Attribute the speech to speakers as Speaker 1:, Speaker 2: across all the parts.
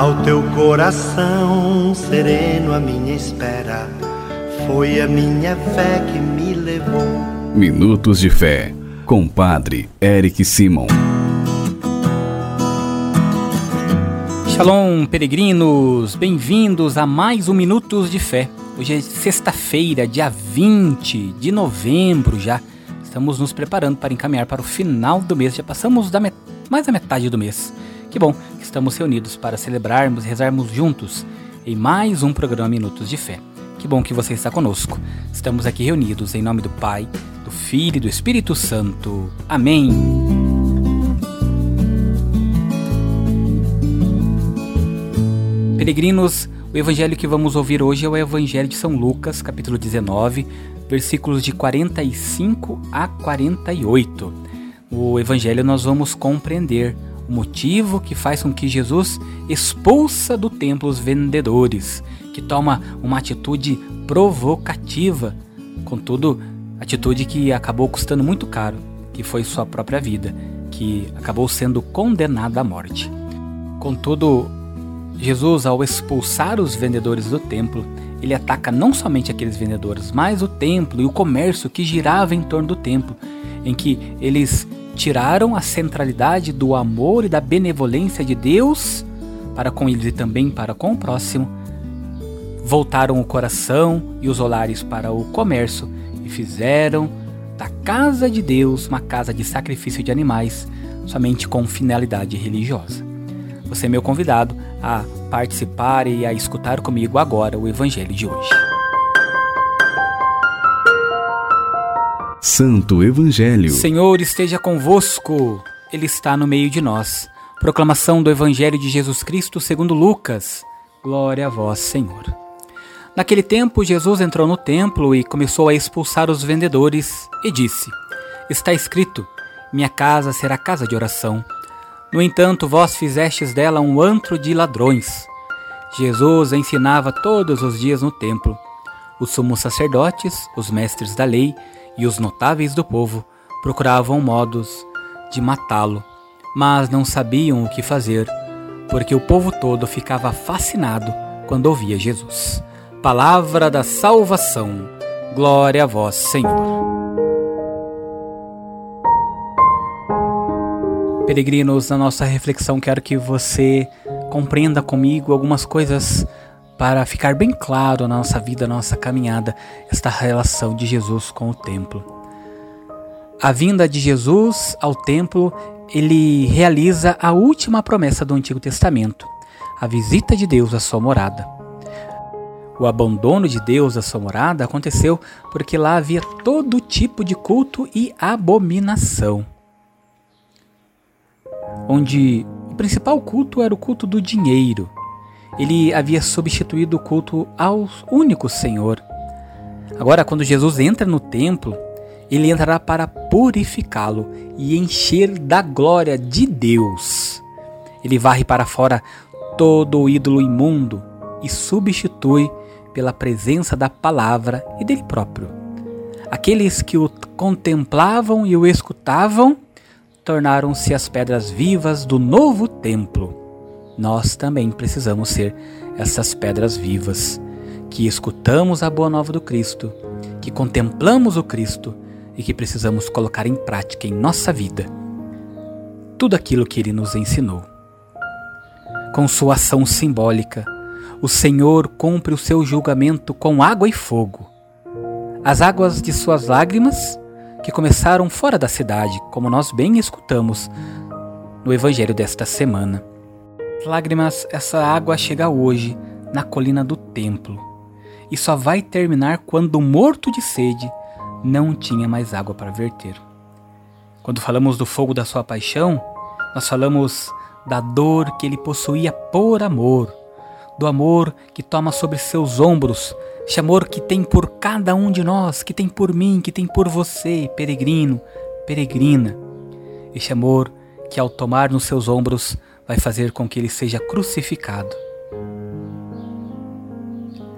Speaker 1: Ao teu coração sereno, a minha espera foi a minha fé que me levou.
Speaker 2: Minutos de Fé, com Padre Eric Simon.
Speaker 3: Shalom, peregrinos! Bem-vindos a mais um Minutos de Fé. Hoje é sexta-feira, dia 20 de novembro já. Estamos nos preparando para encaminhar para o final do mês. Já passamos da met... mais da metade do mês. Que bom que estamos reunidos para celebrarmos e rezarmos juntos em mais um programa Minutos de Fé. Que bom que você está conosco. Estamos aqui reunidos em nome do Pai, do Filho e do Espírito Santo. Amém. Peregrinos, o evangelho que vamos ouvir hoje é o Evangelho de São Lucas, capítulo 19, versículos de 45 a 48. O evangelho nós vamos compreender motivo que faz com que Jesus expulsa do templo os vendedores, que toma uma atitude provocativa, contudo, atitude que acabou custando muito caro, que foi sua própria vida, que acabou sendo condenada à morte. Contudo, Jesus, ao expulsar os vendedores do templo, ele ataca não somente aqueles vendedores, mas o templo e o comércio que girava em torno do templo, em que eles tiraram a centralidade do amor e da benevolência de Deus para com eles e também para com o próximo, voltaram o coração e os olares para o comércio e fizeram da casa de Deus uma casa de sacrifício de animais, somente com finalidade religiosa. Você é meu convidado a participar e a escutar comigo agora o evangelho de hoje.
Speaker 2: Santo Evangelho.
Speaker 3: Senhor esteja convosco, Ele está no meio de nós. Proclamação do Evangelho de Jesus Cristo segundo Lucas. Glória a vós, Senhor. Naquele tempo, Jesus entrou no templo e começou a expulsar os vendedores e disse: Está escrito: Minha casa será casa de oração. No entanto, vós fizestes dela um antro de ladrões. Jesus ensinava todos os dias no templo. Os sumos sacerdotes, os mestres da lei e os notáveis do povo procuravam modos de matá-lo, mas não sabiam o que fazer, porque o povo todo ficava fascinado quando ouvia Jesus. Palavra da salvação. Glória a vós, Senhor. Peregrinos, na nossa reflexão, quero que você compreenda comigo algumas coisas para ficar bem claro na nossa vida, na nossa caminhada, esta relação de Jesus com o templo. A vinda de Jesus ao templo, ele realiza a última promessa do Antigo Testamento, a visita de Deus à sua morada. O abandono de Deus à sua morada aconteceu porque lá havia todo tipo de culto e abominação. Onde o principal culto era o culto do dinheiro, ele havia substituído o culto ao único Senhor. Agora, quando Jesus entra no templo, ele entrará para purificá-lo e encher da glória de Deus. Ele varre para fora todo o ídolo imundo e substitui pela presença da palavra e dele próprio. Aqueles que o contemplavam e o escutavam tornaram-se as pedras vivas do novo templo nós também precisamos ser essas pedras vivas, que escutamos a boa nova do Cristo, que contemplamos o Cristo e que precisamos colocar em prática em nossa vida tudo aquilo que ele nos ensinou. Com sua ação simbólica, o Senhor cumpre o seu julgamento com água e fogo. As águas de suas lágrimas, que começaram fora da cidade, como nós bem escutamos no Evangelho desta semana lágrimas, essa água chega hoje na colina do templo e só vai terminar quando, morto de sede, não tinha mais água para verter. Quando falamos do fogo da sua paixão, nós falamos da dor que ele possuía por amor, do amor que toma sobre seus ombros, esse amor que tem por cada um de nós, que tem por mim, que tem por você, peregrino, peregrina. Este amor que ao tomar nos seus ombros vai fazer com que ele seja crucificado.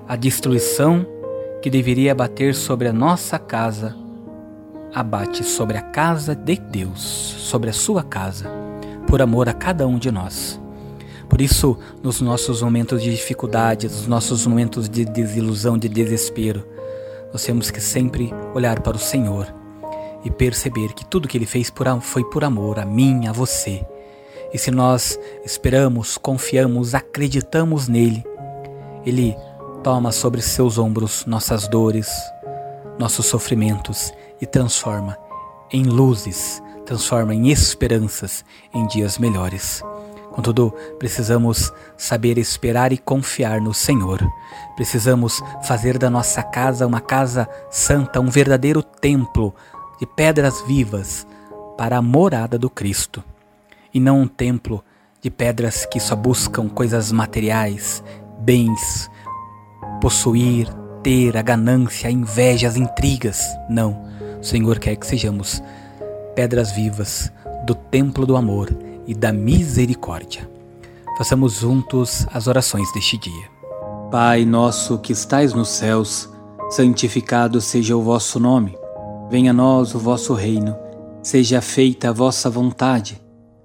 Speaker 3: A destruição que deveria abater sobre a nossa casa abate sobre a casa de Deus, sobre a sua casa, por amor a cada um de nós. Por isso, nos nossos momentos de dificuldade, nos nossos momentos de desilusão, de desespero, nós temos que sempre olhar para o Senhor e perceber que tudo que Ele fez foi por amor a mim, a você. E se nós esperamos, confiamos, acreditamos nele, Ele toma sobre seus ombros nossas dores, nossos sofrimentos e transforma em luzes, transforma em esperanças, em dias melhores. Contudo, precisamos saber esperar e confiar no Senhor. Precisamos fazer da nossa casa uma casa santa, um verdadeiro templo de pedras vivas para a morada do Cristo, e não um templo de pedras que só buscam coisas materiais, bens, possuir, ter, a ganância, a inveja, as intrigas. Não. O Senhor quer que sejamos pedras vivas do templo do amor e da misericórdia. Façamos juntos as orações deste dia. Pai nosso que estais nos céus, santificado seja o vosso nome. Venha a nós o vosso reino. Seja feita a vossa vontade,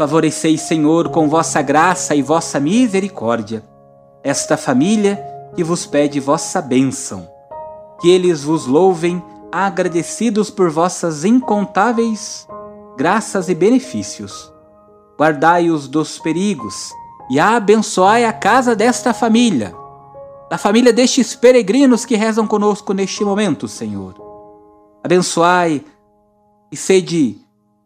Speaker 3: Favoreceis, Senhor, com vossa graça e vossa misericórdia, esta família que vos pede vossa bênção. Que eles vos louvem, agradecidos por vossas incontáveis graças e benefícios guardai-os dos perigos e abençoai a casa desta família, da família destes peregrinos que rezam conosco neste momento, Senhor. Abençoai e sede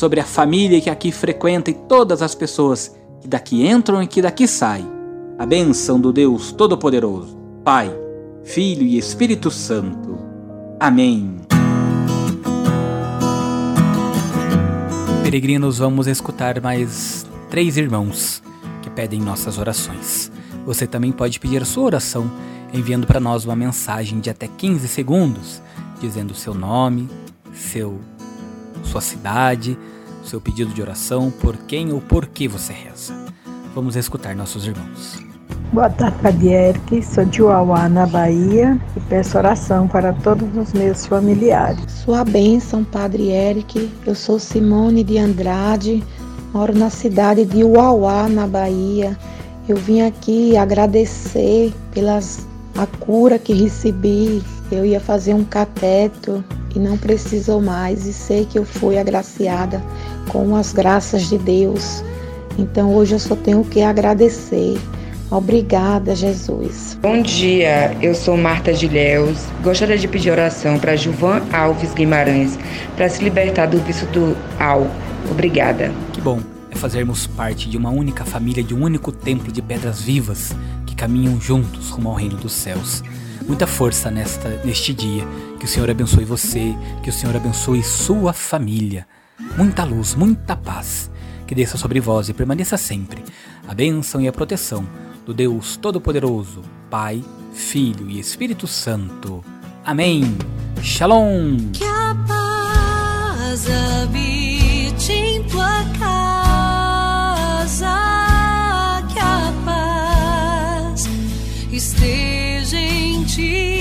Speaker 3: sobre a família que aqui frequenta e todas as pessoas que daqui entram e que daqui saem, a bênção do Deus Todo-Poderoso, Pai, Filho e Espírito Santo. Amém. Peregrinos, vamos escutar mais três irmãos que pedem nossas orações. Você também pode pedir sua oração enviando para nós uma mensagem de até 15 segundos, dizendo seu nome, seu sua cidade, seu pedido de oração, por quem ou por que você reza. Vamos escutar nossos irmãos.
Speaker 4: Boa tarde, Padre Eric. Sou de Uauá, na Bahia, e peço oração para todos os meus familiares.
Speaker 5: Sua bênção, Padre Eric. Eu sou Simone de Andrade, moro na cidade de Uauá, na Bahia. Eu vim aqui agradecer pelas a cura que recebi. Eu ia fazer um cateto e não precisou mais, e sei que eu fui agraciada com as graças de Deus. Então hoje eu só tenho que agradecer. Obrigada, Jesus.
Speaker 6: Bom dia, eu sou Marta Gileus. Gostaria de pedir oração para Gilvan Alves Guimarães para se libertar do vício do álcool. Obrigada.
Speaker 3: Que bom é fazermos parte de uma única família, de um único templo de pedras vivas caminham juntos rumo ao reino dos céus. Muita força nesta, neste dia. Que o Senhor abençoe você, que o Senhor abençoe sua família. Muita luz, muita paz. Que desça sobre vós e permaneça sempre a bênção e a proteção do Deus Todo-Poderoso, Pai, Filho e Espírito Santo. Amém. Shalom.
Speaker 7: Esteja em ti.